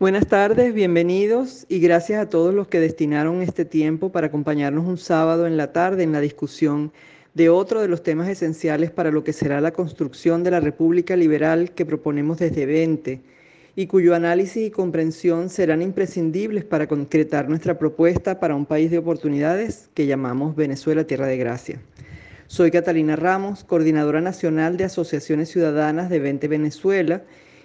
Buenas tardes, bienvenidos y gracias a todos los que destinaron este tiempo para acompañarnos un sábado en la tarde en la discusión de otro de los temas esenciales para lo que será la construcción de la República Liberal que proponemos desde 20 y cuyo análisis y comprensión serán imprescindibles para concretar nuestra propuesta para un país de oportunidades que llamamos Venezuela Tierra de Gracia. Soy Catalina Ramos, coordinadora nacional de Asociaciones Ciudadanas de 20 Venezuela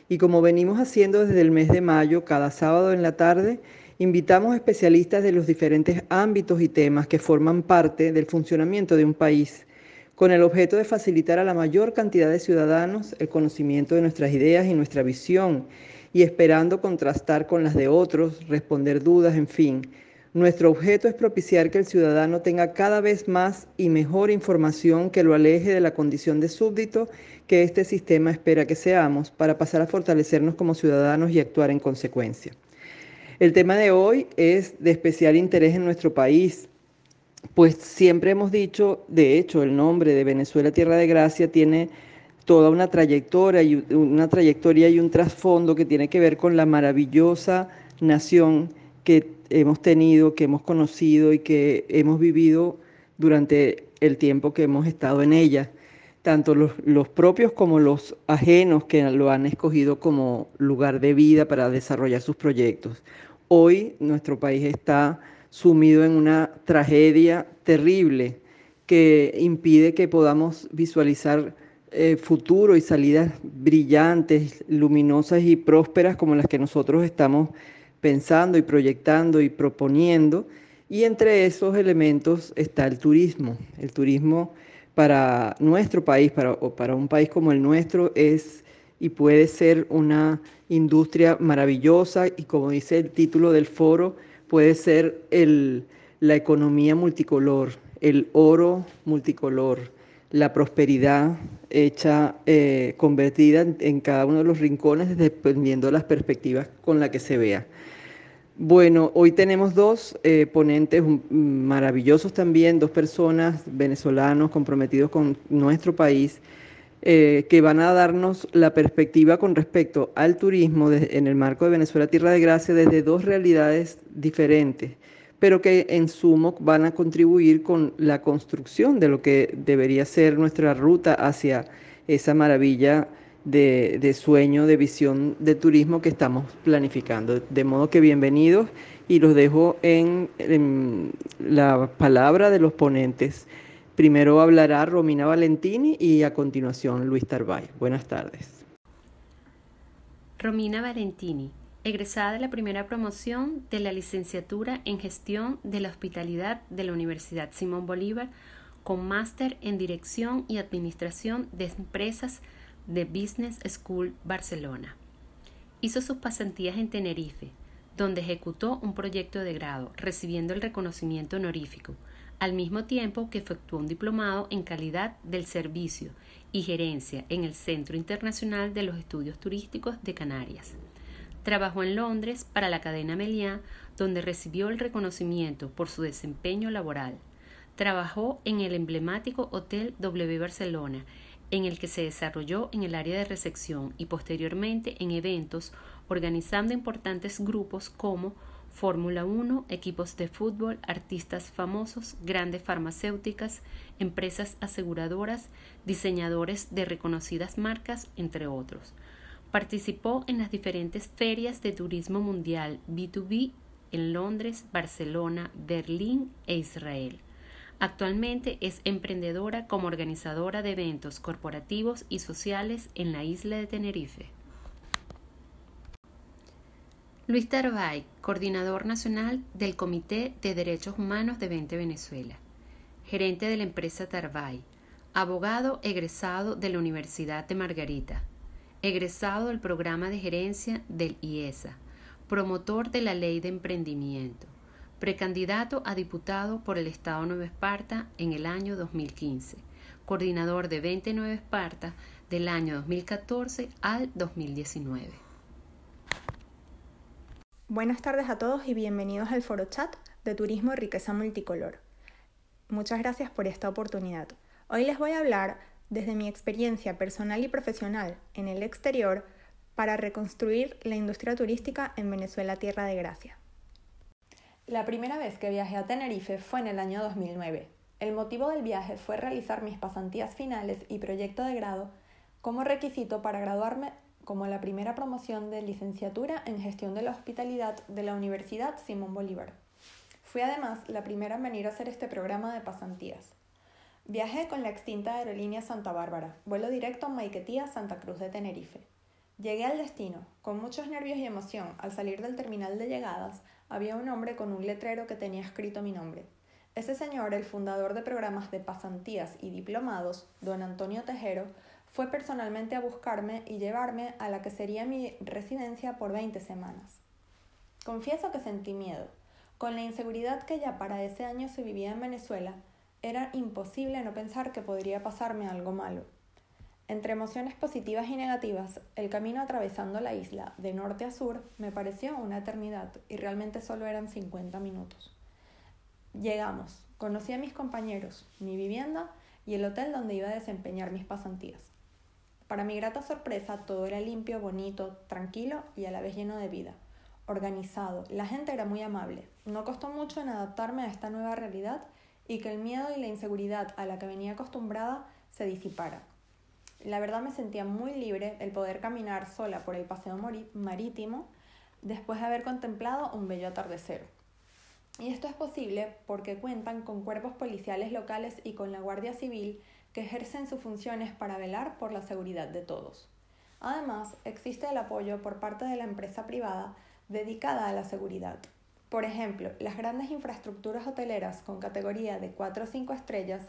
y como venimos haciendo desde el mes de mayo, cada sábado en la tarde, invitamos especialistas de los diferentes ámbitos y temas que forman parte del funcionamiento de un país, con el objeto de facilitar a la mayor cantidad de ciudadanos el conocimiento de nuestras ideas y nuestra visión, y esperando contrastar con las de otros, responder dudas, en fin. Nuestro objeto es propiciar que el ciudadano tenga cada vez más y mejor información que lo aleje de la condición de súbdito que este sistema espera que seamos para pasar a fortalecernos como ciudadanos y actuar en consecuencia. El tema de hoy es de especial interés en nuestro país, pues siempre hemos dicho, de hecho, el nombre de Venezuela Tierra de Gracia tiene toda una trayectoria y una trayectoria y un trasfondo que tiene que ver con la maravillosa nación que hemos tenido, que hemos conocido y que hemos vivido durante el tiempo que hemos estado en ella tanto los, propios como los ajenos que lo han escogido como lugar de vida para desarrollar sus proyectos. Hoy nuestro país está sumido en una tragedia terrible que impide que podamos visualizar eh, futuro y salidas brillantes, luminosas y prósperas como las que nosotros estamos pensando y proyectando y proponiendo. Y entre esos elementos está el turismo. El turismo para nuestro país, para, o para un país como el nuestro, es y puede ser una industria maravillosa y como dice el título del foro, puede ser el, la economía multicolor, el oro multicolor, la prosperidad hecha, eh, convertida en, en, cada uno de los rincones dependiendo de las perspectivas con las que se vea. Bueno, hoy tenemos dos eh, ponentes maravillosos también, dos personas venezolanos comprometidos con nuestro país, eh, que van a darnos la perspectiva con respecto al turismo en el marco de Venezuela Tierra de Gracia desde dos realidades diferentes, pero que en sumo van a contribuir con la construcción de lo que debería ser nuestra ruta hacia esa maravilla de, sueño, de visión de turismo que estamos planificando. De modo que bienvenidos y los dejo en, la palabra de los ponentes. Primero hablará Romina Valentini y a continuación Luis Tarbay. Buenas tardes. Romina Valentini, egresada de la primera promoción de la licenciatura en gestión de la hospitalidad de la Universidad Simón Bolívar, con máster en dirección y administración de empresas de Business School Barcelona. Hizo sus pasantías en Tenerife, donde ejecutó un proyecto de grado, recibiendo el reconocimiento honorífico, al mismo tiempo que efectuó un diplomado en calidad del servicio y gerencia en el Centro Internacional de los Estudios Turísticos de Canarias. Trabajó en Londres para la cadena Meliá, donde recibió el reconocimiento por su desempeño laboral. Trabajó en el emblemático Hotel W Barcelona en el que se desarrolló en el área de recepción y posteriormente en eventos organizando importantes grupos como Fórmula 1, equipos de fútbol, artistas famosos, grandes farmacéuticas, empresas aseguradoras, diseñadores de reconocidas marcas, entre otros. Participó en las diferentes ferias de turismo mundial B2B en Londres, Barcelona, Berlín e Israel. Actualmente es emprendedora como organizadora de eventos corporativos y sociales en la isla de Tenerife. Luis Tarbay, coordinador nacional del Comité de Derechos Humanos de 20 Venezuela, gerente de la empresa Tarbay, abogado egresado de la Universidad de Margarita, egresado del programa de gerencia del IESA, promotor de la ley de emprendimiento, precandidato a diputado por el Estado Nueva Esparta en el año 2015, coordinador de 29 Esparta del año 2014 al 2019. Buenas tardes a todos y bienvenidos al foro chat de Turismo y Riqueza Multicolor. Muchas gracias por esta oportunidad. Hoy les voy a hablar desde mi experiencia personal y profesional en el exterior para reconstruir la industria turística en Venezuela Tierra de Gracia. La primera vez que viajé a Tenerife fue en el año 2009. El motivo del viaje fue realizar mis pasantías finales y proyecto de grado como requisito para graduarme como la primera promoción de licenciatura en gestión de la hospitalidad de la Universidad Simón Bolívar. Fui además la primera en venir a hacer este programa de pasantías. Viajé con la extinta aerolínea Santa Bárbara, vuelo directo a Maiquetía, Santa Cruz de Tenerife. Llegué al destino, con muchos nervios y emoción. Al salir del terminal de llegadas, había un hombre con un letrero que tenía escrito mi nombre. Ese señor, el fundador de programas de pasantías y diplomados, don Antonio Tejero, fue personalmente a buscarme y llevarme a la que sería mi residencia por 20 semanas. Confieso que sentí miedo. Con la inseguridad que ya para ese año se vivía en Venezuela, era imposible no pensar que podría pasarme algo malo. Entre emociones positivas y negativas, el camino atravesando la isla de norte a sur me pareció una eternidad y realmente solo eran 50 minutos. Llegamos, conocí a mis compañeros, mi vivienda y el hotel donde iba a desempeñar mis pasantías. Para mi grata sorpresa, todo era limpio, bonito, tranquilo y a la vez lleno de vida. Organizado, la gente era muy amable. No costó mucho en adaptarme a esta nueva realidad y que el miedo y la inseguridad a la que venía acostumbrada se disipara. La verdad me sentía muy libre el poder caminar sola por el paseo marítimo después de haber contemplado un bello atardecer. Y esto es posible porque cuentan con cuerpos policiales locales y con la Guardia Civil que ejercen sus funciones para velar por la seguridad de todos. Además, existe el apoyo por parte de la empresa privada dedicada a la seguridad. Por ejemplo, las grandes infraestructuras hoteleras con categoría de 4 o 5 estrellas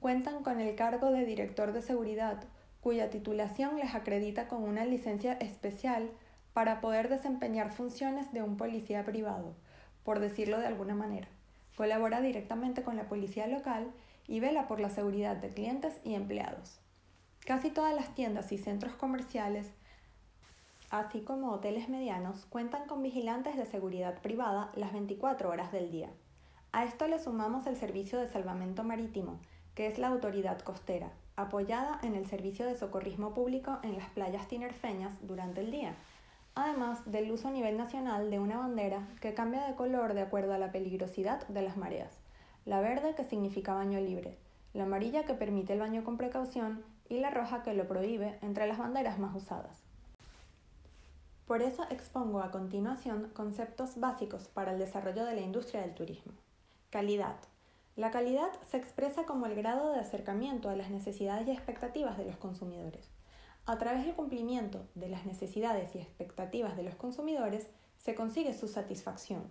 cuentan con el cargo de director de seguridad, cuya titulación les acredita con una licencia especial para poder desempeñar funciones de un policía privado, por decirlo de alguna manera. Colabora directamente con la policía local y vela por la seguridad de clientes y empleados. Casi todas las tiendas y centros comerciales, así como hoteles medianos, cuentan con vigilantes de seguridad privada las 24 horas del día. A esto le sumamos el servicio de salvamento marítimo, que es la autoridad costera, apoyada en el servicio de socorrismo público en las playas tinerfeñas durante el día, además del uso a nivel nacional de una bandera que cambia de color de acuerdo a la peligrosidad de las mareas la verde que significa baño libre, la amarilla que permite el baño con precaución y la roja que lo prohíbe entre las banderas más usadas. Por eso expongo a continuación conceptos básicos para el desarrollo de la industria del turismo. Calidad. La calidad se expresa como el grado de acercamiento a las necesidades y expectativas de los consumidores. A través del cumplimiento de las necesidades y expectativas de los consumidores se consigue su satisfacción,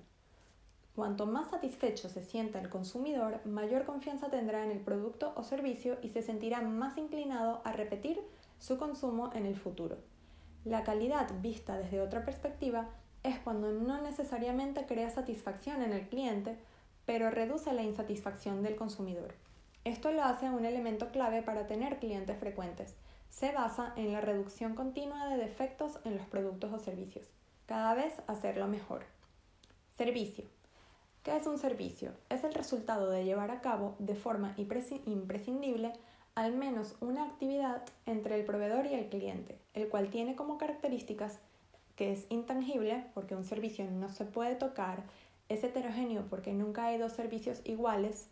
Cuanto más satisfecho se sienta el consumidor, mayor confianza tendrá en el producto o servicio y se sentirá más inclinado a repetir su consumo en el futuro. La calidad vista desde otra perspectiva es cuando no necesariamente crea satisfacción en el cliente, pero reduce la insatisfacción del consumidor. Esto lo hace un elemento clave para tener clientes frecuentes. Se basa en la reducción continua de defectos en los productos o servicios. Cada vez hacerlo mejor. Servicio. ¿Qué es un servicio? Es el resultado de llevar a cabo de forma imprescindible al menos una actividad entre el proveedor y el cliente, el cual tiene como características que es intangible porque un servicio no se puede tocar, es heterogéneo porque nunca hay dos servicios iguales,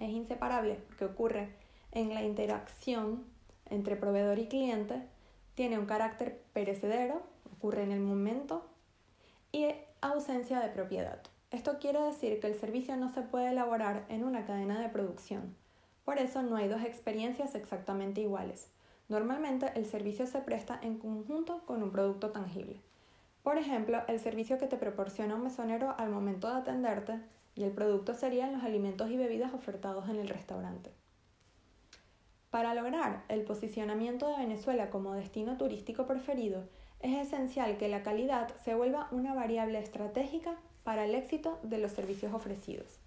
es inseparable porque ocurre en la interacción entre proveedor y cliente, tiene un carácter perecedero, ocurre en el momento y ausencia de propiedad. Esto quiere decir que el servicio no se puede elaborar en una cadena de producción. Por eso no hay dos experiencias exactamente iguales. Normalmente el servicio se presta en conjunto con un producto tangible. Por ejemplo, el servicio que te proporciona un mesonero al momento de atenderte y el producto serían los alimentos y bebidas ofertados en el restaurante. Para lograr el posicionamiento de Venezuela como destino turístico preferido, es esencial que la calidad se vuelva una variable estratégica para el éxito de los servicios ofrecidos.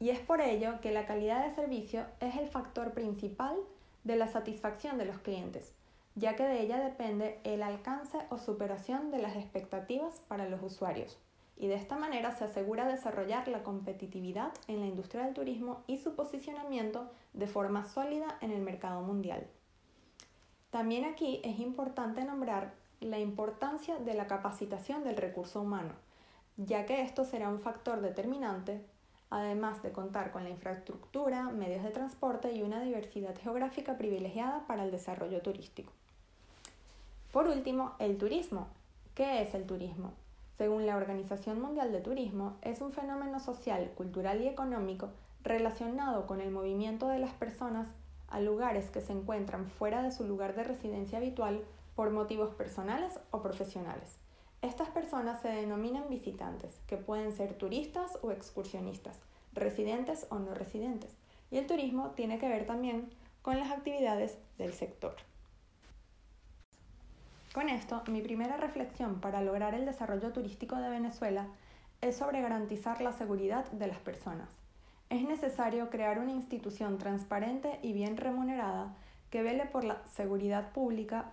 Y es por ello que la calidad de servicio es el factor principal de la satisfacción de los clientes, ya que de ella depende el alcance o superación de las expectativas para los usuarios. Y de esta manera se asegura desarrollar la competitividad en la industria del turismo y su posicionamiento de forma sólida en el mercado mundial. También aquí es importante nombrar la importancia de la capacitación del recurso humano, ya que esto será un factor determinante, además de contar con la infraestructura, medios de transporte y una diversidad geográfica privilegiada para el desarrollo turístico. Por último, el turismo. ¿Qué es el turismo? Según la Organización Mundial de Turismo, es un fenómeno social, cultural y económico relacionado con el movimiento de las personas a lugares que se encuentran fuera de su lugar de residencia habitual por motivos personales o profesionales. Estas personas se denominan visitantes, que pueden ser turistas o excursionistas, residentes o no residentes, y el turismo tiene que ver también con las actividades del sector. Con esto, mi primera reflexión para lograr el desarrollo turístico de Venezuela es sobre garantizar la seguridad de las personas. Es necesario crear una institución transparente y bien remunerada que vele por la seguridad pública,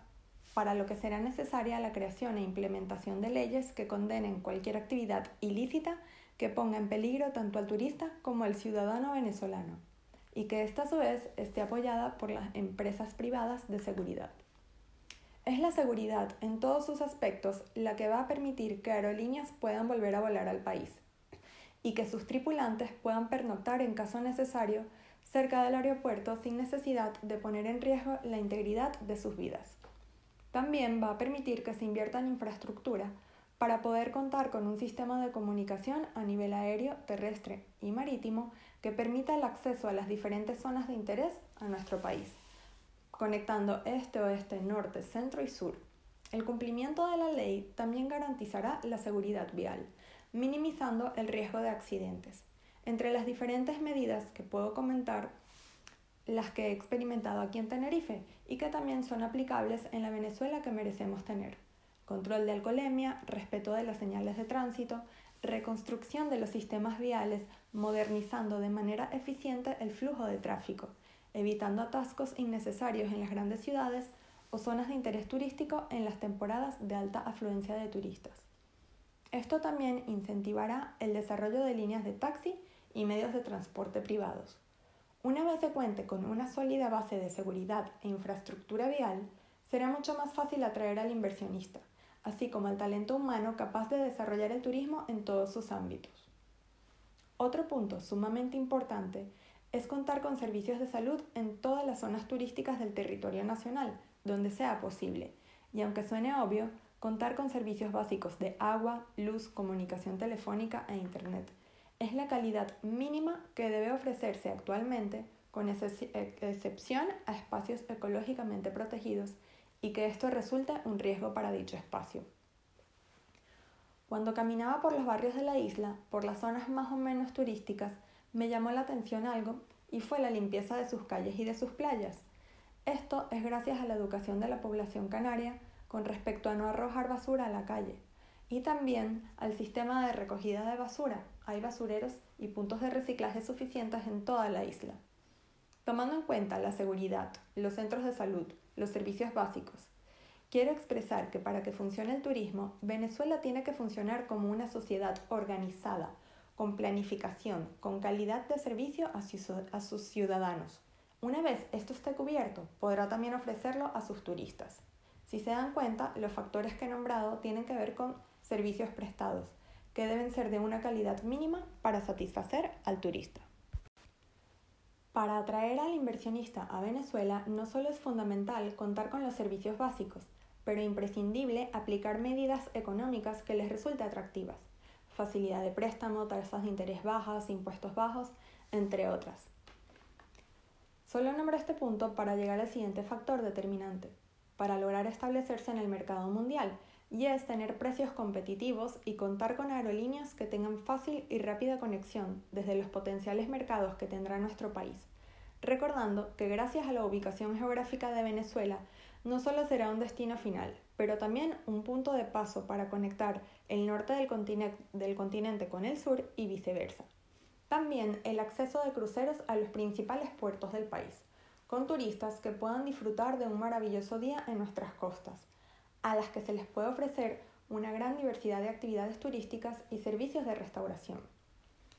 para lo que será necesaria la creación e implementación de leyes que condenen cualquier actividad ilícita que ponga en peligro tanto al turista como al ciudadano venezolano, y que esta a su vez esté apoyada por las empresas privadas de seguridad. Es la seguridad en todos sus aspectos la que va a permitir que aerolíneas puedan volver a volar al país y que sus tripulantes puedan pernoctar en caso necesario cerca del aeropuerto sin necesidad de poner en riesgo la integridad de sus vidas. También va a permitir que se invierta en infraestructura para poder contar con un sistema de comunicación a nivel aéreo, terrestre y marítimo que permita el acceso a las diferentes zonas de interés a nuestro país conectando este, oeste, norte, centro y sur. El cumplimiento de la ley también garantizará la seguridad vial, minimizando el riesgo de accidentes. Entre las diferentes medidas que puedo comentar, las que he experimentado aquí en Tenerife y que también son aplicables en la Venezuela que merecemos tener. Control de alcoholemia, respeto de las señales de tránsito, reconstrucción de los sistemas viales, modernizando de manera eficiente el flujo de tráfico, evitando atascos innecesarios en las grandes ciudades o zonas de interés turístico en las temporadas de alta afluencia de turistas. Esto también incentivará el desarrollo de líneas de taxi y medios de transporte privados. Una vez se cuente con una sólida base de seguridad e infraestructura vial, será mucho más fácil atraer al inversionista, así como al talento humano capaz de desarrollar el turismo en todos sus ámbitos. Otro punto sumamente importante es contar con servicios de salud en todas las zonas turísticas del territorio nacional, donde sea posible, y aunque suene obvio, contar con servicios básicos de agua, luz, comunicación telefónica e Internet. Es la calidad mínima que debe ofrecerse actualmente, con excepción a espacios ecológicamente protegidos, y que esto resulte un riesgo para dicho espacio. Cuando caminaba por los barrios de la isla, por las zonas más o menos turísticas, me llamó la atención algo y fue la limpieza de sus calles y de sus playas. Esto es gracias a la educación de la población canaria con respecto a no arrojar basura a la calle y también al sistema de recogida de basura. Hay basureros y puntos de reciclaje suficientes en toda la isla. Tomando en cuenta la seguridad, los centros de salud, los servicios básicos, quiero expresar que para que funcione el turismo, Venezuela tiene que funcionar como una sociedad organizada, con planificación, con calidad de servicio a sus, ciudadanos. Una vez esto esté cubierto, podrá también ofrecerlo a sus turistas. Si se dan cuenta, los factores que he nombrado tienen que ver con servicios prestados, que deben ser de una calidad mínima para satisfacer al turista. Para atraer al inversionista a Venezuela no solo es fundamental contar con los servicios básicos, pero imprescindible aplicar medidas económicas que les resulte atractivas facilidad de préstamo, tasas de interés bajas, impuestos bajos, entre otras. Solo nombro este punto para llegar al siguiente factor determinante, para lograr establecerse en el mercado mundial, y es tener precios competitivos y contar con aerolíneas que tengan fácil y rápida conexión desde los potenciales mercados que tendrá nuestro país. Recordando que gracias a la ubicación geográfica de Venezuela, no solo será un destino final, pero también un punto de paso para conectar el norte del, continente, con el sur y viceversa. También el acceso de cruceros a los principales puertos del país, con turistas que puedan disfrutar de un maravilloso día en nuestras costas, a las que se les puede ofrecer una gran diversidad de actividades turísticas y servicios de restauración.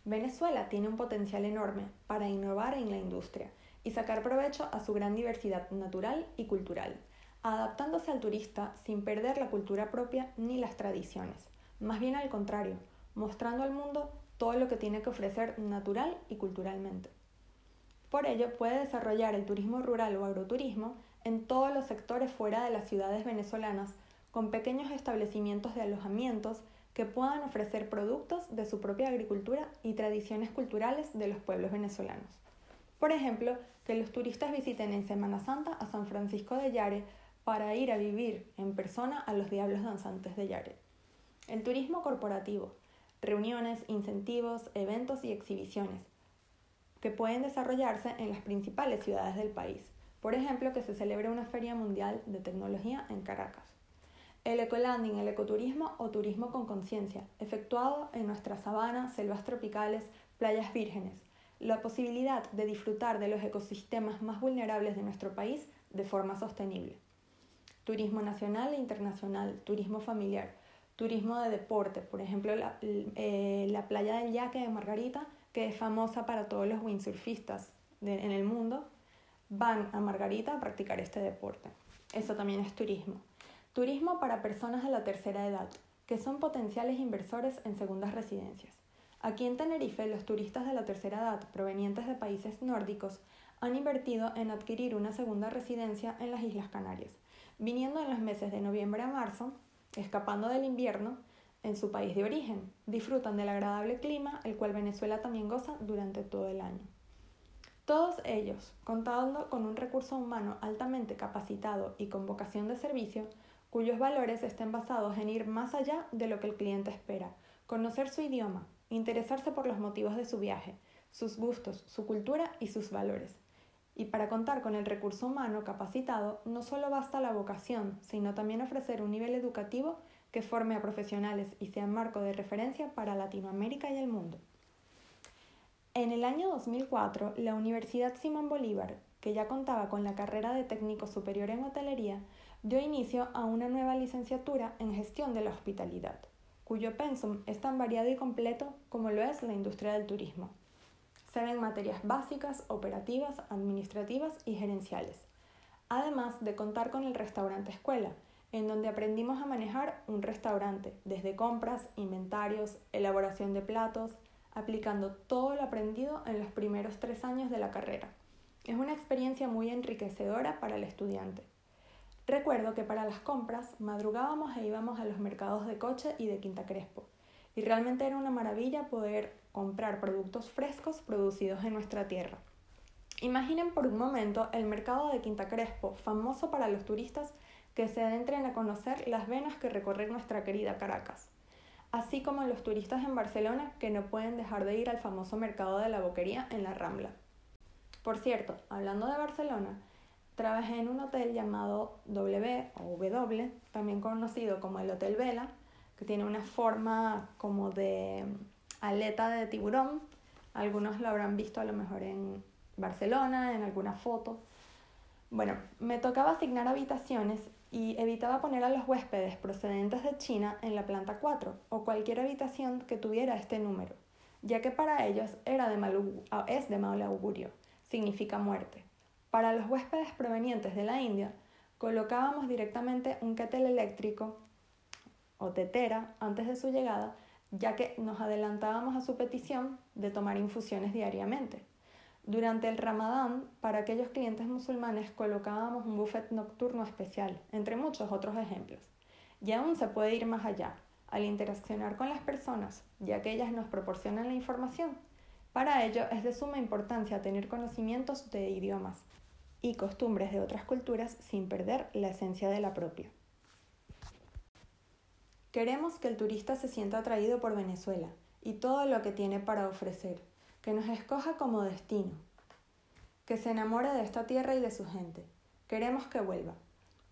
Venezuela tiene un potencial enorme para innovar en la industria y sacar provecho a su gran diversidad natural y cultural adaptándose al turista sin perder la cultura propia ni las tradiciones, más bien al contrario, mostrando al mundo todo lo que tiene que ofrecer natural y culturalmente. Por ello, puede desarrollar el turismo rural o agroturismo en todos los sectores fuera de las ciudades venezolanas, con pequeños establecimientos de alojamientos que puedan ofrecer productos de su propia agricultura y tradiciones culturales de los pueblos venezolanos. Por ejemplo, que los turistas visiten en Semana Santa a San Francisco de Yare para ir a vivir en persona a los diablos danzantes de Yare. El turismo corporativo, reuniones, incentivos, eventos y exhibiciones que pueden desarrollarse en las principales ciudades del país. Por ejemplo, que se celebre una feria mundial de tecnología en Caracas. El ecolanding, el ecoturismo o turismo con conciencia, efectuado en nuestras sabanas, selvas tropicales, playas vírgenes. La posibilidad de disfrutar de los ecosistemas más vulnerables de nuestro país de forma sostenible. Turismo nacional e internacional, turismo familiar, turismo de deporte, por ejemplo, la, eh, la playa del Yaque de Margarita, que es famosa para todos los windsurfistas en el mundo, van a Margarita a practicar este deporte. Eso también es turismo. Turismo para personas de la tercera edad, que son potenciales inversores en segundas residencias. Aquí en Tenerife, los turistas de la tercera edad provenientes de países nórdicos han invertido en adquirir una segunda residencia en las Islas Canarias, viniendo en los meses de noviembre a marzo escapando del invierno en su país de origen. Disfrutan del agradable clima, el cual Venezuela también goza durante todo el año. Todos ellos, contando con un recurso humano altamente capacitado y con vocación de servicio, cuyos valores estén basados en ir más allá de lo que el cliente espera, conocer su idioma, interesarse por los motivos de su viaje, sus gustos, su cultura y sus valores, y para contar con el recurso humano capacitado, no solo basta la vocación, sino también ofrecer un nivel educativo que forme a profesionales y sea marco de referencia para Latinoamérica y el mundo. En el año 2004, la Universidad Simón Bolívar, que ya contaba con la carrera de técnico superior en hotelería, dio inicio a una nueva licenciatura en gestión de la hospitalidad, cuyo pensum es tan variado y completo como lo es la industria del turismo. Se ven materias básicas, operativas, administrativas y gerenciales, además de contar con el restaurante escuela, en donde aprendimos a manejar un restaurante, desde compras, inventarios, elaboración de platos, aplicando todo lo aprendido en los primeros tres años de la carrera. Es una experiencia muy enriquecedora para el estudiante. Recuerdo que para las compras madrugábamos e íbamos a los mercados de Coche y de Quinta Crespo, y realmente era una maravilla poder comprar productos frescos producidos en nuestra tierra. Imaginen por un momento el mercado de Quinta Crespo, famoso para los turistas que se adentren a conocer las venas que recorren nuestra querida Caracas, así como los turistas en Barcelona que no pueden dejar de ir al famoso mercado de la boquería en la Rambla. Por cierto, hablando de Barcelona, trabajé en un hotel llamado W o W, también conocido como el Hotel Vela, que tiene una forma como de aleta de tiburón. Algunos lo habrán visto a lo mejor en Barcelona, en alguna foto. Bueno, me tocaba asignar habitaciones y evitaba poner a los huéspedes procedentes de China en la planta 4 o cualquier habitación que tuviera este número, ya que para ellos era de mal, ah, es de mal augurio, significa muerte. Para los huéspedes provenientes de la India, colocábamos directamente un kettle eléctrico o tetera antes de su llegada ya que nos adelantábamos a su petición de tomar infusiones diariamente. Durante el Ramadán, para aquellos clientes musulmanes colocábamos un buffet nocturno especial, entre muchos otros ejemplos. Y aún se puede ir más allá, al interaccionar con las personas, ya que ellas nos proporcionan la información. Para ello es de suma importancia tener conocimientos de idiomas y costumbres de otras culturas sin perder la esencia de la propia. Queremos que el turista se sienta atraído por Venezuela y todo lo que tiene para ofrecer, que nos escoja como destino, que se enamore de esta tierra y de su gente. Queremos que vuelva.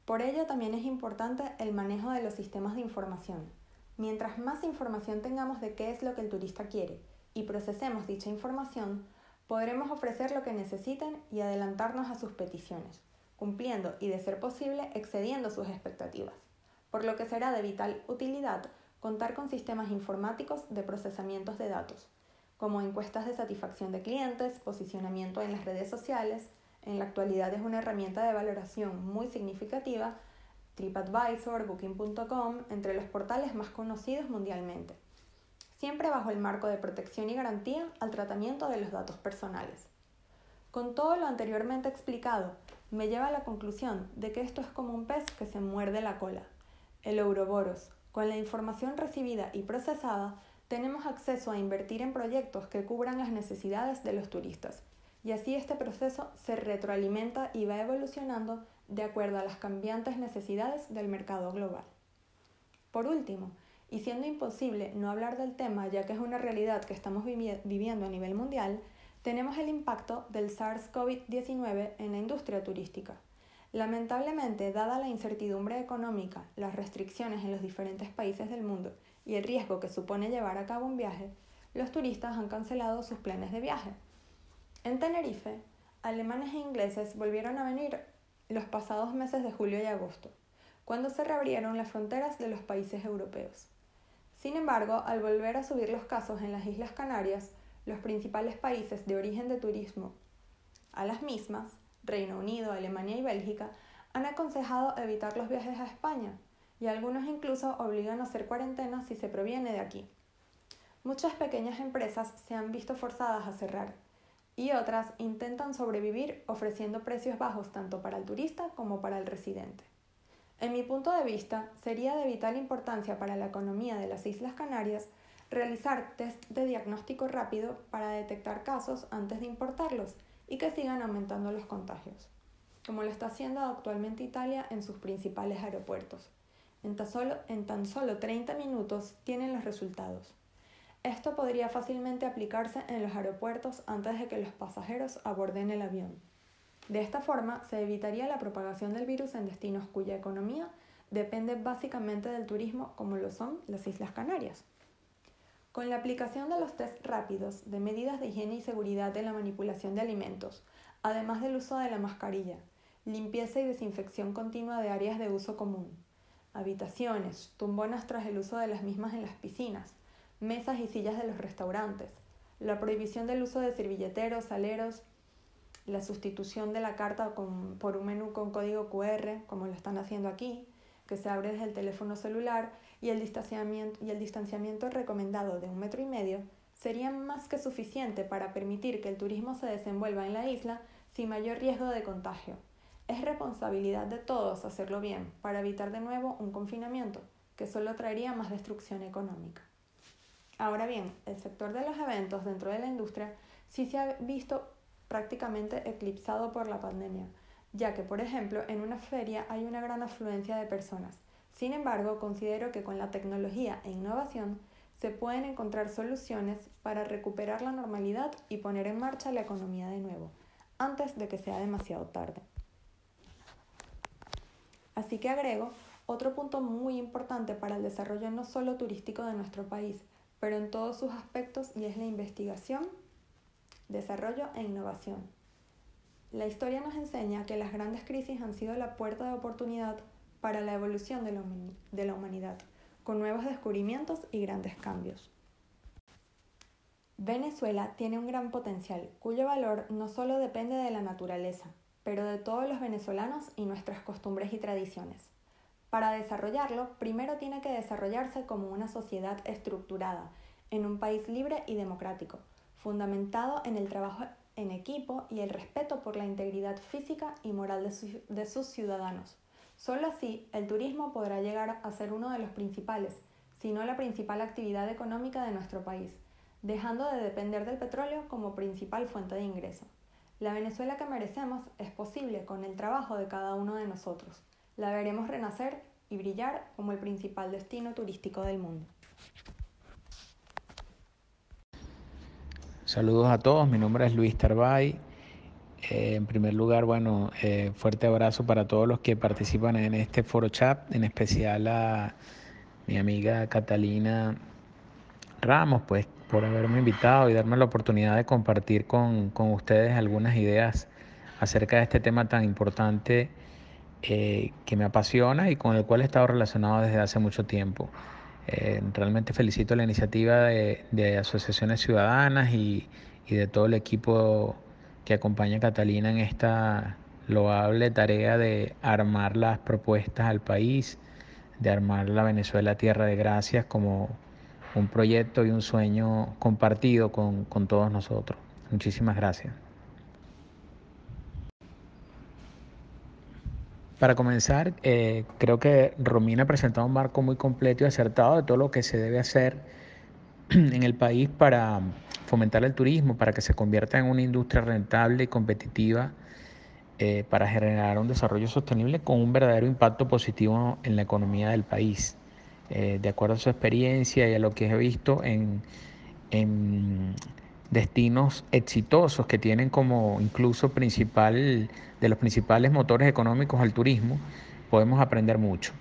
Por ello también es importante el manejo de los sistemas de información. Mientras más información tengamos de qué es lo que el turista quiere y procesemos dicha información, podremos ofrecer lo que necesiten y adelantarnos a sus peticiones, cumpliendo y, de ser posible, excediendo sus expectativas por lo que será de vital utilidad contar con sistemas informáticos de procesamientos de datos, como encuestas de satisfacción de clientes, posicionamiento en las redes sociales, En la actualidad es una herramienta de valoración muy significativa, TripAdvisor, Booking.com, entre los portales más conocidos mundialmente, siempre bajo el marco de protección y garantía al tratamiento de los datos personales. Con todo lo anteriormente explicado, me lleva a la conclusión de que esto es como un pez que se muerde la cola. El Ouroboros, con la información recibida y procesada, tenemos acceso a invertir en proyectos que cubran las necesidades de los turistas. Y así este proceso se retroalimenta y va evolucionando de acuerdo a las cambiantes necesidades del mercado global. Por último, y siendo imposible no hablar del tema ya que es una realidad que estamos viviendo a nivel mundial, tenemos el impacto del SARS-CoV-19 en la industria turística. Lamentablemente, dada la incertidumbre económica, las restricciones en los diferentes países del mundo y el riesgo que supone llevar a cabo un viaje, los turistas han cancelado sus planes de viaje. En Tenerife, alemanes e ingleses volvieron a venir los pasados meses de julio y agosto, cuando se reabrieron las fronteras de los países europeos. Sin embargo, al volver a subir los casos en las Islas Canarias, los principales países de origen de turismo a las mismas, Reino Unido, Alemania y Bélgica, han aconsejado evitar los viajes a España y algunos incluso obligan a hacer cuarentena si se proviene de aquí. Muchas pequeñas empresas se han visto forzadas a cerrar y otras intentan sobrevivir ofreciendo precios bajos tanto para el turista como para el residente. En mi punto de vista, sería de vital importancia para la economía de las Islas Canarias realizar test de diagnóstico rápido para detectar casos antes de importarlos y que sigan aumentando los contagios, como lo está haciendo actualmente Italia en sus principales aeropuertos. En tan, solo, en tan solo 30 minutos tienen los resultados. Esto podría fácilmente aplicarse en los aeropuertos antes de que los pasajeros aborden el avión. De esta forma, se evitaría la propagación del virus en destinos cuya economía depende básicamente del turismo como lo son las Islas Canarias. Con la aplicación de los test rápidos, de medidas de higiene y seguridad en la manipulación de alimentos, además del uso de la mascarilla, limpieza y desinfección continua de áreas de uso común, habitaciones, tumbonas tras el uso de las mismas en las piscinas, mesas y sillas de los restaurantes, la prohibición del uso de servilleteros, saleros, la sustitución de la carta por un menú con código QR, como lo están haciendo aquí, que se abre desde el teléfono celular y el distanciamiento, y el distanciamiento recomendado de un metro y medio serían más que suficiente para permitir que el turismo se desenvuelva en la isla sin mayor riesgo de contagio. Es responsabilidad de todos hacerlo bien para evitar de nuevo un confinamiento que solo traería más destrucción económica. Ahora bien, el sector de los eventos dentro de la industria sí se ha visto prácticamente eclipsado por la pandemia, ya que, por ejemplo, en una feria hay una gran afluencia de personas. Sin embargo, considero que con la tecnología e innovación se pueden encontrar soluciones para recuperar la normalidad y poner en marcha la economía de nuevo, antes de que sea demasiado tarde. Así que agrego otro punto muy importante para el desarrollo no solo turístico de nuestro país, pero en todos sus aspectos y es la investigación, desarrollo e innovación. La historia nos enseña que las grandes crisis han sido la puerta de oportunidad para la evolución de la, humanidad, con nuevos descubrimientos y grandes cambios. Venezuela tiene un gran potencial, cuyo valor no solo depende de la naturaleza, pero de todos los venezolanos y nuestras costumbres y tradiciones. Para desarrollarlo, primero tiene que desarrollarse como una sociedad estructurada, en un país libre y democrático, fundamentado en el trabajo en equipo y el respeto por la integridad física y moral de, sus ciudadanos. Solo así el turismo podrá llegar a ser uno de los principales, si no la principal actividad económica de nuestro país, dejando de depender del petróleo como principal fuente de ingreso. La Venezuela que merecemos es posible con el trabajo de cada uno de nosotros. La veremos renacer y brillar como el principal destino turístico del mundo. Saludos a todos, mi nombre es Luis Tarbay. Eh, en primer lugar, bueno, eh, fuerte abrazo para todos los que participan en este foro chat, en especial a mi amiga Catalina Ramos, pues por haberme invitado y darme la oportunidad de compartir con, ustedes algunas ideas acerca de este tema tan importante eh, que me apasiona y con el cual he estado relacionado desde hace mucho tiempo. Eh, realmente felicito la iniciativa de, asociaciones ciudadanas y, de todo el equipo que acompaña a Catalina en esta loable tarea de armar las propuestas al país, de armar la Venezuela Tierra de Gracias como un proyecto y un sueño compartido con, con todos nosotros. Muchísimas gracias. Para comenzar, eh, creo que Romina ha presentado un marco muy completo y acertado de todo lo que se debe hacer en el país para fomentar el turismo, para que se convierta en una industria rentable y competitiva, eh, para generar un desarrollo sostenible con un verdadero impacto positivo en la economía del país. Eh, de acuerdo a su experiencia y a lo que he visto en, en destinos exitosos que tienen como incluso principal de los principales motores económicos al turismo, podemos aprender mucho.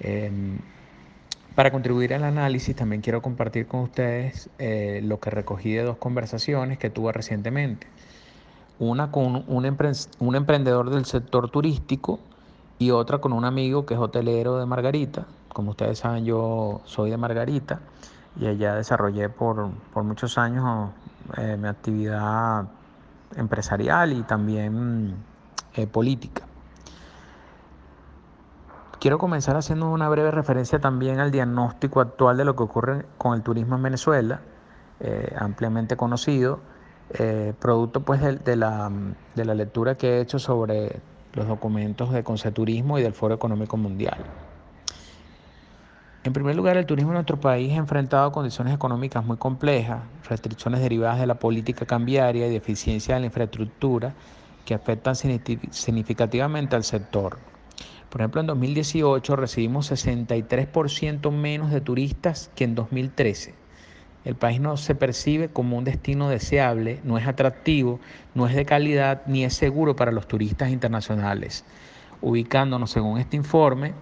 Em, para contribuir al análisis también quiero compartir con ustedes eh, lo que recogí de dos conversaciones que tuve recientemente. Una con un, un emprendedor del sector turístico y otra con un amigo que es hotelero de Margarita. Como ustedes saben, yo soy de Margarita y allá desarrollé por, por muchos años eh, mi actividad empresarial y también eh, política. Quiero comenzar haciendo una breve referencia también al diagnóstico actual de lo que ocurre con el turismo en Venezuela, eh, ampliamente conocido, producto pues de, la, de la lectura que he hecho sobre los documentos de Conceturismo y del Foro Económico Mundial. En primer lugar, el turismo en nuestro país ha enfrentado condiciones económicas muy complejas, restricciones derivadas de la política cambiaria y deficiencia de la infraestructura que afectan significativamente al sector. Por ejemplo, en 2018 recibimos 63% menos de turistas que en 2013. El país no se percibe como un destino deseable, no es atractivo, no es de calidad ni es seguro para los turistas internacionales, ubicándonos, según este informe,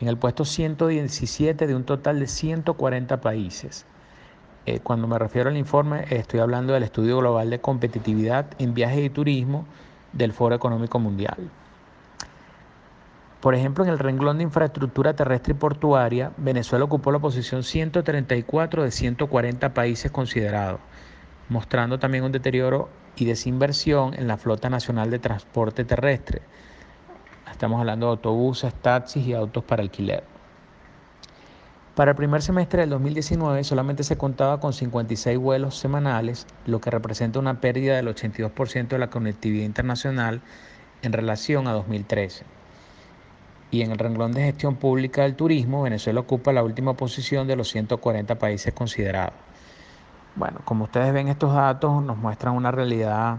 en el puesto 117 de un total de 140 países. Eh, cuando me refiero al informe, estoy hablando del estudio global de competitividad en viajes y turismo del Foro Económico Mundial. Por ejemplo, en el renglón de infraestructura terrestre y portuaria, Venezuela ocupó la posición 134 de 140 países considerados, mostrando también un deterioro y desinversión en la flota nacional de transporte terrestre, Estamos hablando de autobuses, taxis y autos para alquiler. Para el primer semestre del 2019 solamente se contaba con 56 vuelos semanales, lo que representa una pérdida del 82% de la conectividad internacional en relación a 2013. Y en el renglón de gestión pública del turismo, Venezuela ocupa la última posición de los 140 países considerados. Bueno, como ustedes ven, estos datos nos muestran una realidad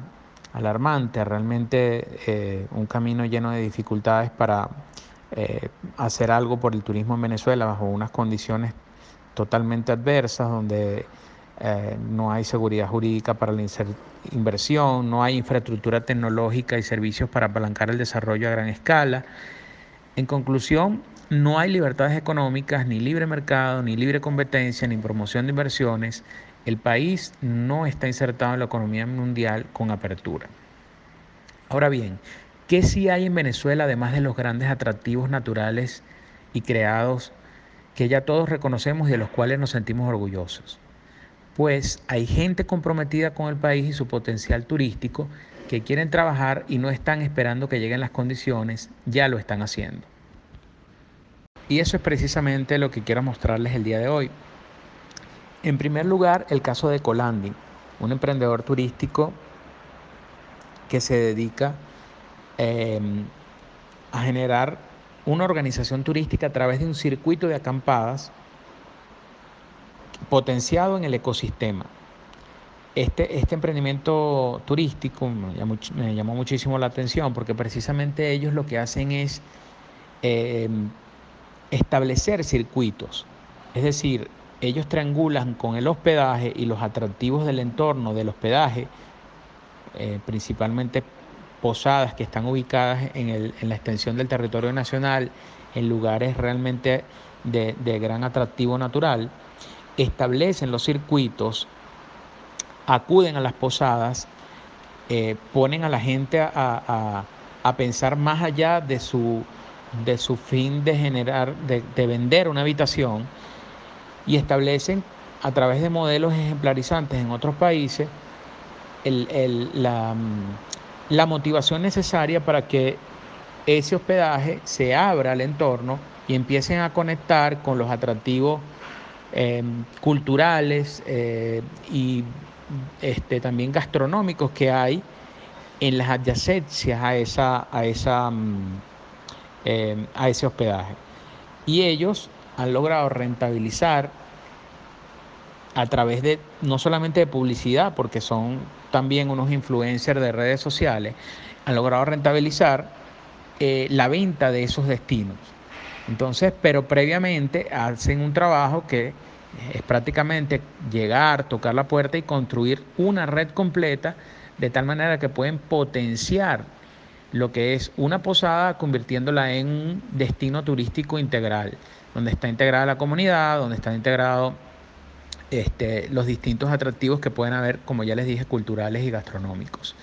alarmante, realmente eh, un camino lleno de dificultades para eh, hacer algo por el turismo en Venezuela bajo unas condiciones totalmente adversas, donde eh, no hay seguridad jurídica para la inversión, no hay infraestructura tecnológica y servicios para apalancar el desarrollo a gran escala. En conclusión, no hay libertades económicas, ni libre mercado, ni libre competencia, ni promoción de inversiones, el país no está insertado en la economía mundial con apertura. Ahora bien, ¿qué sí hay en Venezuela además de los grandes atractivos naturales y creados que ya todos reconocemos y de los cuales nos sentimos orgullosos? Pues hay gente comprometida con el país y su potencial turístico que quieren trabajar y no están esperando que lleguen las condiciones, ya lo están haciendo. Y eso es precisamente lo que quiero mostrarles el día de hoy. En primer lugar, el caso de Colandi, un emprendedor turístico que se dedica em, a generar una organización turística a través de un circuito de acampadas potenciado en el ecosistema. Este, este emprendimiento turístico me llamó, muchísimo la atención porque precisamente ellos lo que hacen es em, establecer circuitos, es decir, ellos triangulan con el hospedaje y los atractivos del entorno del hospedaje, eh, principalmente posadas que están ubicadas en, la extensión del territorio nacional, en lugares realmente de, gran atractivo natural, establecen los circuitos, acuden a las posadas, eh, ponen a la gente a, pensar más allá de su, de su fin de generar, de vender una habitación, y establecen a través de modelos ejemplarizantes en otros países la, la motivación necesaria para que ese hospedaje se abra al entorno y empiecen a conectar con los atractivos eh, culturales eh, y este, también gastronómicos que hay en las adyacencias a, esa, a, esa, mm, eh, a ese hospedaje. Y ellos han logrado rentabilizar a través de no solamente de publicidad, porque son también unos influencers de redes sociales, han logrado rentabilizar la venta de esos destinos. Entonces, pero previamente hacen un trabajo que es prácticamente llegar, tocar la puerta y construir una red completa de tal manera que pueden potenciar lo que es una posada convirtiéndola en un destino turístico integral, donde está integrada la comunidad, donde están integrados este, los distintos atractivos que pueden haber, como ya les dije, culturales y gastronómicos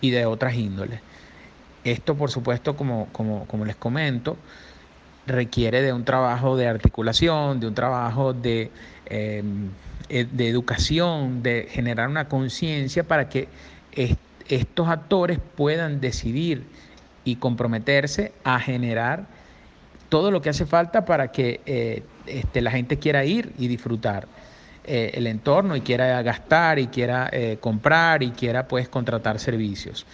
y de otras índoles. Esto, por supuesto, como, como, como les comento, requiere de un trabajo de articulación, de un trabajo de, em, eh, de educación, de generar una conciencia para que estos actores puedan decidir y comprometerse a generar todo lo que hace falta para que eh, este, la gente quiera ir y disfrutar eh, el entorno y quiera gastar y quiera comprar y quiera pues contratar servicios.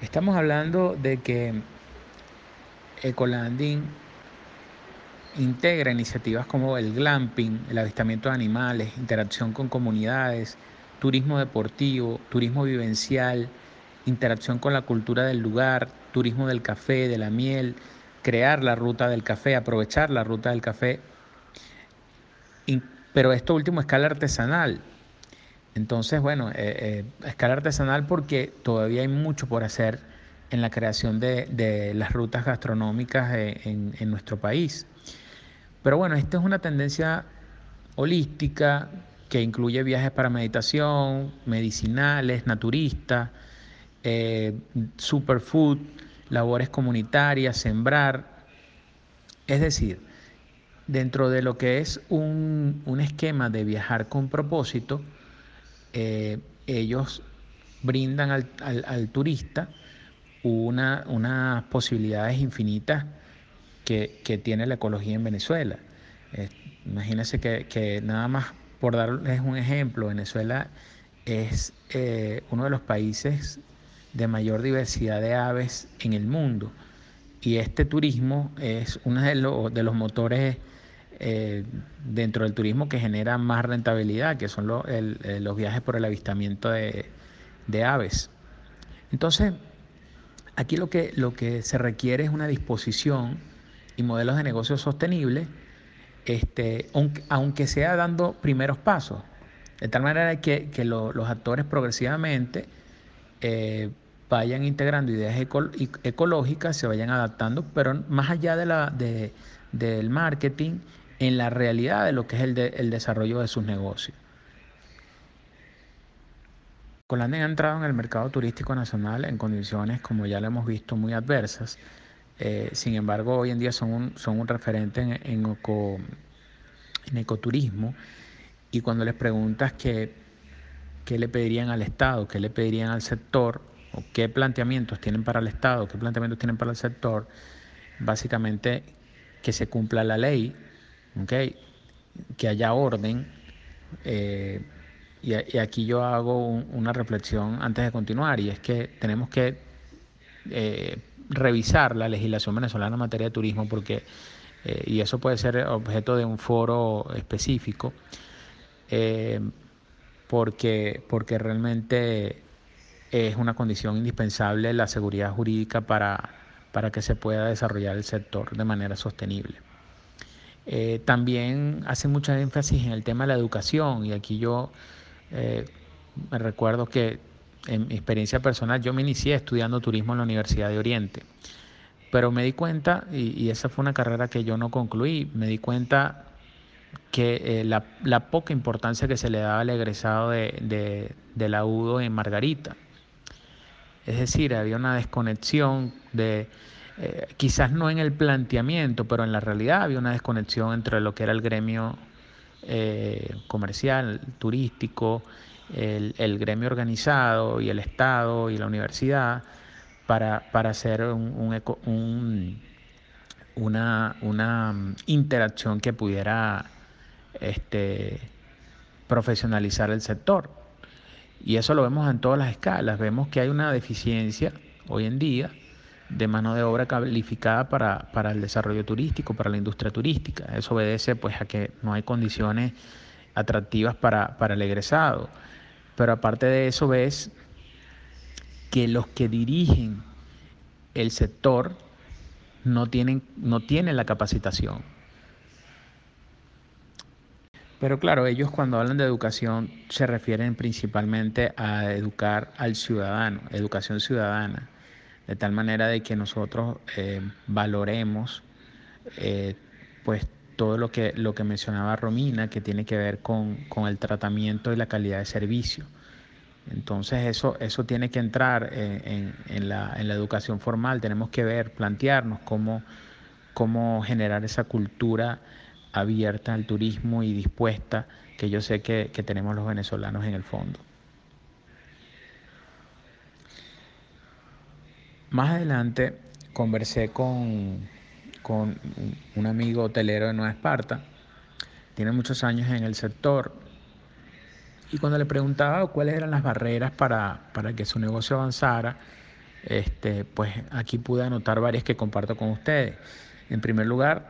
Estamos hablando de que Ecolanding integra iniciativas como el glamping, el avistamiento de animales, interacción con comunidades, turismo deportivo, turismo vivencial, interacción con la cultura del lugar, turismo del café, de la miel, crear la ruta del café, aprovechar la ruta del café. Pero esto último escala artesanal. Entonces, bueno, eh, eh, escala artesanal porque todavía hay mucho por hacer en la creación de, las rutas gastronómicas en, nuestro país. Pero bueno, esta es una tendencia holística que incluye viajes para meditación, medicinales, naturistas, eh, superfood, labores comunitarias, sembrar. Es decir, dentro de lo que es un, esquema de viajar con propósito, eh, ellos brindan al turista una, unas posibilidades infinitas que, tiene la ecología en Venezuela. imagínense que, nada más por darles un ejemplo, Venezuela es eh, uno de los países de mayor diversidad de aves en el mundo y este turismo es uno de, de los motores eh, dentro del turismo que genera más rentabilidad, que son eh, los viajes por el avistamiento de, de aves. Entonces, Aquí lo que, lo que se requiere es una disposición y modelos de negocio sostenibles, este, aunque, sea dando primeros pasos, de tal manera que, los actores progresivamente eh, vayan integrando ideas ecológicas, se vayan adaptando, pero más allá de la, del marketing, en la realidad de lo que es el, el desarrollo de sus negocios. Colombia ha entrado en el mercado turístico nacional en condiciones, como ya lo hemos visto, muy adversas. Eh, sin embargo, hoy en día son un, son un referente en, en, ecoturismo y cuando les preguntas qué, qué le pedirían al Estado, qué le pedirían al sector o qué planteamientos tienen para el Estado, qué planteamientos tienen para el sector, básicamente que se cumpla la ley, que haya orden. Eh, y, aquí yo hago una reflexión antes de continuar, y es que tenemos que eh, revisar la legislación venezolana en materia de turismo, porque, eh, y eso puede ser objeto de un foro específico, eh, porque, porque realmente es una condición indispensable la seguridad jurídica para, para que se pueda desarrollar el sector de manera sostenible. también hace mucha énfasis en el tema de la educación y aquí yo eh, me recuerdo que en mi experiencia personal yo me inicié estudiando turismo en la Universidad de Oriente, pero me di cuenta, y, esa fue una carrera que yo no concluí, me di cuenta que eh, la, poca importancia que se le daba al egresado de, la UDO en Margarita. Es decir, había una desconexión de, eh, quizás no en el planteamiento, pero en la realidad había una desconexión entre lo que era el gremio eh, comercial, turístico el, gremio organizado y el Estado y la universidad para, hacer un, una, una, interacción que pudiera este, profesionalizar el sector. Y eso lo vemos en todas las escalas. Vemos que hay una deficiencia hoy en día de mano de obra calificada para, para, el desarrollo turístico, para la industria turística. Eso obedece pues a que no hay condiciones atractivas para, para el egresado. Pero aparte de eso ves que los que dirigen el sector no tienen, no tienen la capacitación. Pero claro, ellos cuando hablan de educación se refieren principalmente a educar al ciudadano, educación ciudadana, de tal manera de que nosotros eh, valoremos eh, pues todo lo que, lo que mencionaba Romina, que tiene que ver con, el tratamiento y la calidad de servicio. Entonces eso, eso tiene que entrar en, la, educación formal, tenemos que ver, plantearnos cómo, cómo generar esa cultura abierta al turismo y dispuesta que yo sé que, que tenemos los venezolanos en el fondo. Más adelante conversé con, con un amigo hotelero de Nueva Esparta, tiene muchos años en el sector, y cuando le preguntaba cuáles eran las barreras para, para que su negocio avanzara, este, pues aquí pude anotar varias que comparto con ustedes. En primer lugar,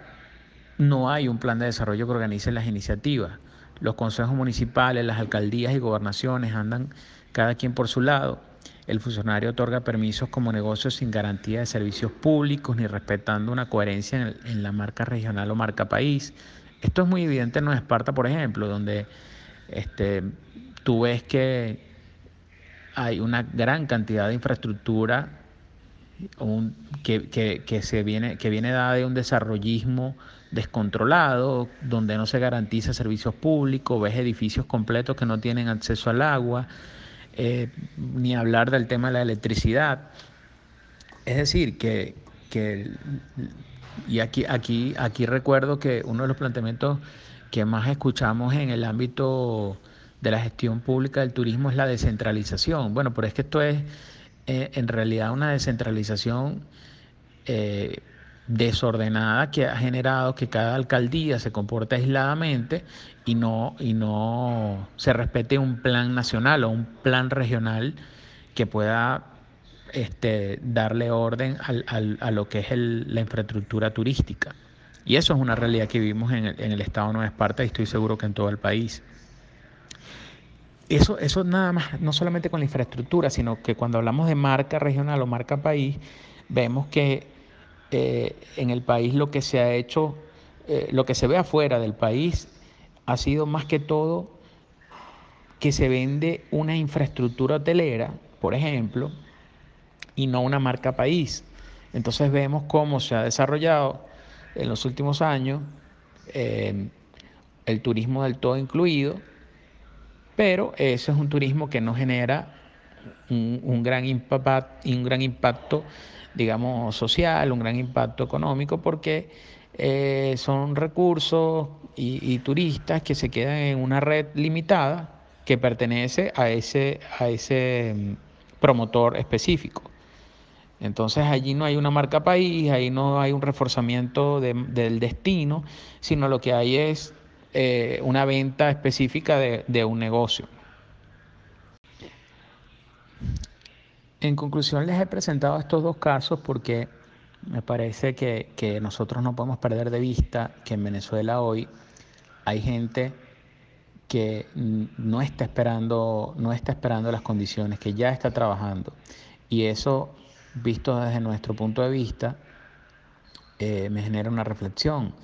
no hay un plan de desarrollo que organice las iniciativas. Los consejos municipales, las alcaldías y gobernaciones andan cada quien por su lado el funcionario otorga permisos como negocio sin garantía de servicios públicos ni respetando una coherencia en, la marca regional o marca país. Esto es muy evidente en Esparta, por ejemplo, donde este, tú ves que hay una gran cantidad de infraestructura que, se viene, que viene dada de un desarrollismo descontrolado, donde no se garantiza servicios públicos, ves edificios completos que no tienen acceso al agua, eh, ni hablar del tema de la electricidad. Es decir, que, y aquí, aquí, aquí recuerdo que uno de los planteamientos que más escuchamos en el ámbito de la gestión pública del turismo es la descentralización. Bueno, pero es que esto es eh, en realidad una descentralización eh, desordenada que ha generado que cada alcaldía se comporte aisladamente y no, y no se respete un plan nacional o un plan regional que pueda este, darle orden al, a lo que es la infraestructura turística. Y eso es una realidad que vivimos en el, en el estado de Nueva Esparta y estoy seguro que en todo el país. Eso, eso nada más, no solamente con la infraestructura, sino que cuando hablamos de marca regional o marca país, vemos que eh, en el país lo que se ha hecho, eh, lo que se ve afuera del país ha sido más que todo que se vende una infraestructura hotelera, por ejemplo, y no una marca país. Entonces vemos cómo se ha desarrollado en los últimos años eh, el turismo del todo incluido, pero eso es un turismo que no genera un, gran, un gran impacto digamos, social, un gran impacto económico, porque eh, son recursos y, turistas que se quedan en una red limitada que pertenece a ese, a ese mm, promotor específico. Entonces allí no hay una marca país, ahí no hay un reforzamiento del destino, sino lo que hay es eh, una venta específica de un negocio. En conclusión, les he presentado estos dos casos porque me parece que, nosotros no podemos perder de vista que en Venezuela hoy hay gente que no está esperando, no está esperando las condiciones, que ya está trabajando. Y eso, visto desde nuestro punto de vista, eh, me genera una reflexión.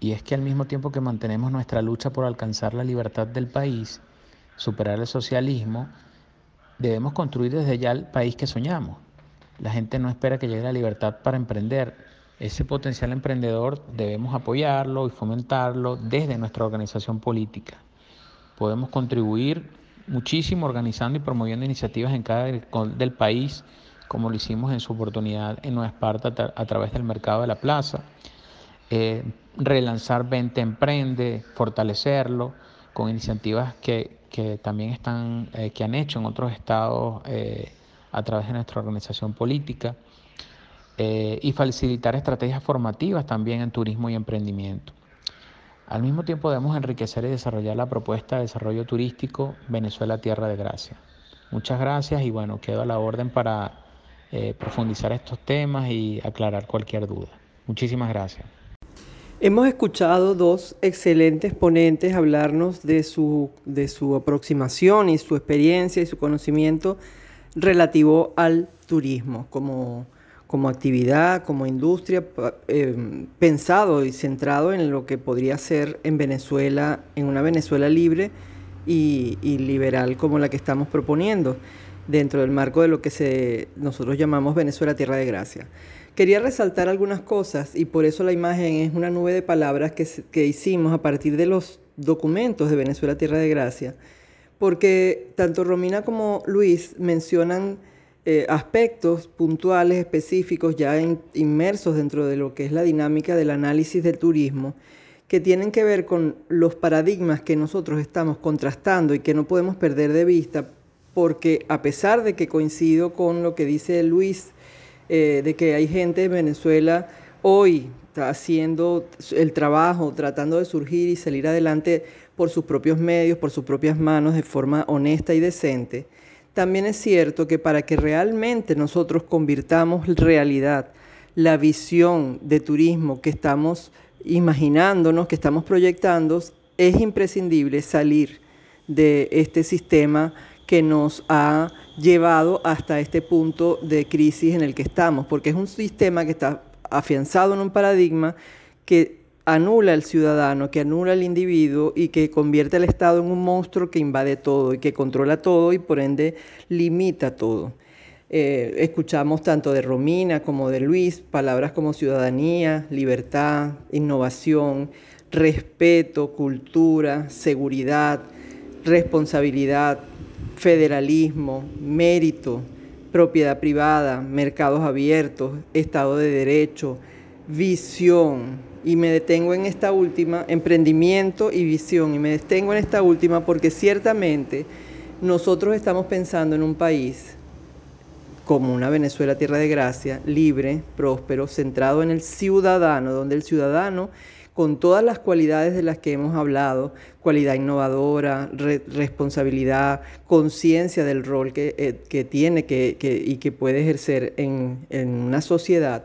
Y es que al mismo tiempo que mantenemos nuestra lucha por alcanzar la libertad del país, superar el socialismo, debemos construir desde ya el país que soñamos. La gente no espera que llegue la libertad para emprender. Ese potencial emprendedor debemos apoyarlo y fomentarlo desde nuestra organización política. Podemos contribuir muchísimo organizando y promoviendo iniciativas en cada del país, como lo hicimos en su oportunidad en Nueva Esparta a través del mercado de la plaza. Eh, relanzar Vente Emprende, fortalecerlo, con iniciativas que, también están, eh, que han hecho en otros estados eh, a través de nuestra organización política eh, y facilitar estrategias formativas también en turismo y emprendimiento. Al mismo tiempo debemos enriquecer y desarrollar la propuesta de desarrollo turístico Venezuela Tierra de Gracia. Muchas gracias y bueno, quedo a la orden para profundizar estos temas y aclarar cualquier duda. Muchísimas gracias. Hemos escuchado dos excelentes ponentes hablarnos de su, de su aproximación y su experiencia y su conocimiento relativo al turismo como, como actividad, como industria, eh, pensado y centrado en lo que podría ser en Venezuela, en una Venezuela libre y, y liberal como la que estamos proponiendo, dentro del marco de lo que se, nosotros llamamos Venezuela Tierra de Gracia. Quería resaltar algunas cosas y por eso la imagen es una nube de palabras que, hicimos a partir de los documentos de Venezuela Tierra de Gracia, porque tanto Romina como Luis mencionan eh, aspectos puntuales, específicos, ya inmersos dentro de lo que es la dinámica del análisis del turismo, que tienen que ver con los paradigmas que nosotros estamos contrastando y que no podemos perder de vista, porque a pesar de que coincido con lo que dice Luis eh, de que hay gente en Venezuela hoy haciendo el trabajo, tratando de surgir y salir adelante por sus propios medios, por sus propias manos, de forma honesta y decente. También es cierto que para que realmente nosotros convirtamos realidad la visión de turismo que estamos imaginándonos, que estamos proyectando, es imprescindible salir de este sistema que nos ha llevado hasta este punto de crisis en el que estamos, porque es un sistema que está afianzado en un paradigma que anula al ciudadano, que anula al individuo y que convierte al Estado en un monstruo que invade todo y que controla todo y por ende limita todo. Eh, escuchamos tanto de Romina como de Luis palabras como ciudadanía, libertad, innovación, respeto, cultura, seguridad, responsabilidad, federalismo, mérito, propiedad privada, mercados abiertos, Estado de Derecho, visión. Y me detengo en esta última, emprendimiento y visión. Y me detengo en esta última porque ciertamente nosotros estamos pensando en un país como una Venezuela tierra de gracia, libre, próspero, centrado en el ciudadano, donde el ciudadano con todas las cualidades de las que hemos hablado, cualidad innovadora, responsabilidad, conciencia del rol que, eh, tiene y que puede ejercer en, en una sociedad,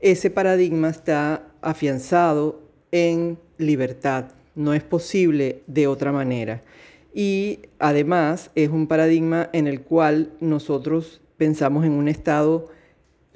ese paradigma está afianzado en libertad. No es posible de otra manera. Y además es un paradigma en el cual nosotros pensamos en un Estado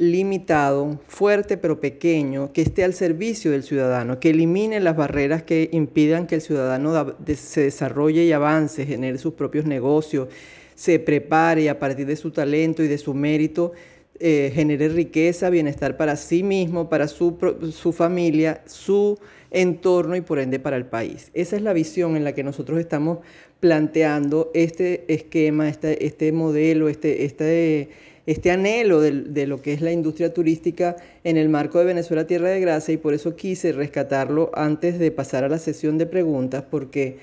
limitado, fuerte pero pequeño, que esté al servicio del ciudadano, que elimine las barreras que impidan que el ciudadano se desarrolle y avance, genere sus propios negocios, se prepare a partir de su talento y de su mérito eh, genere riqueza, bienestar para sí mismo, para su, su familia, su entorno y por ende para el país. Esa es la visión en la que nosotros estamos planteando este esquema, este, este modelo, este, este este anhelo de, lo que es la industria turística en el marco de Venezuela Tierra de Gracia y por eso quise rescatarlo antes de pasar a la sesión de preguntas porque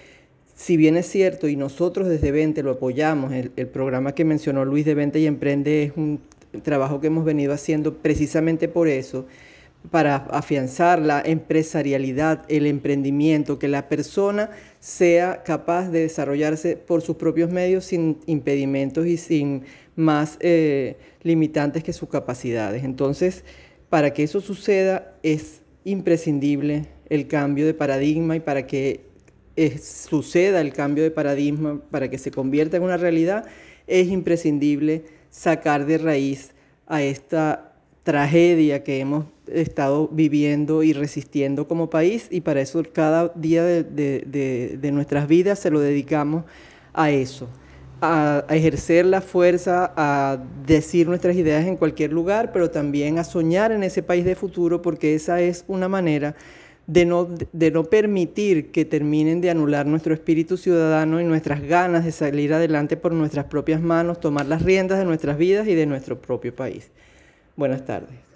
si bien es cierto y nosotros desde Vente lo apoyamos, el, el programa que mencionó Luis de Vente y Emprende es un trabajo que hemos venido haciendo precisamente por eso, para afianzar la empresarialidad, el emprendimiento, que la persona sea capaz de desarrollarse por sus propios medios sin impedimentos y sin más eh, limitantes que sus capacidades. Entonces, para que eso suceda es imprescindible el cambio de paradigma y para que eh, suceda el cambio de paradigma, para que se convierta en una realidad, es imprescindible sacar de raíz a esta tragedia que hemos estado viviendo y resistiendo como país y para eso cada día de nuestras vidas se lo dedicamos a eso a, ejercer la fuerza, a decir nuestras ideas en cualquier lugar, pero también a soñar en ese país de futuro, porque esa es una manera de no, de no permitir que terminen de anular nuestro espíritu ciudadano y nuestras ganas de salir adelante por nuestras propias manos, tomar las riendas de nuestras vidas y de nuestro propio país. Buenas tardes.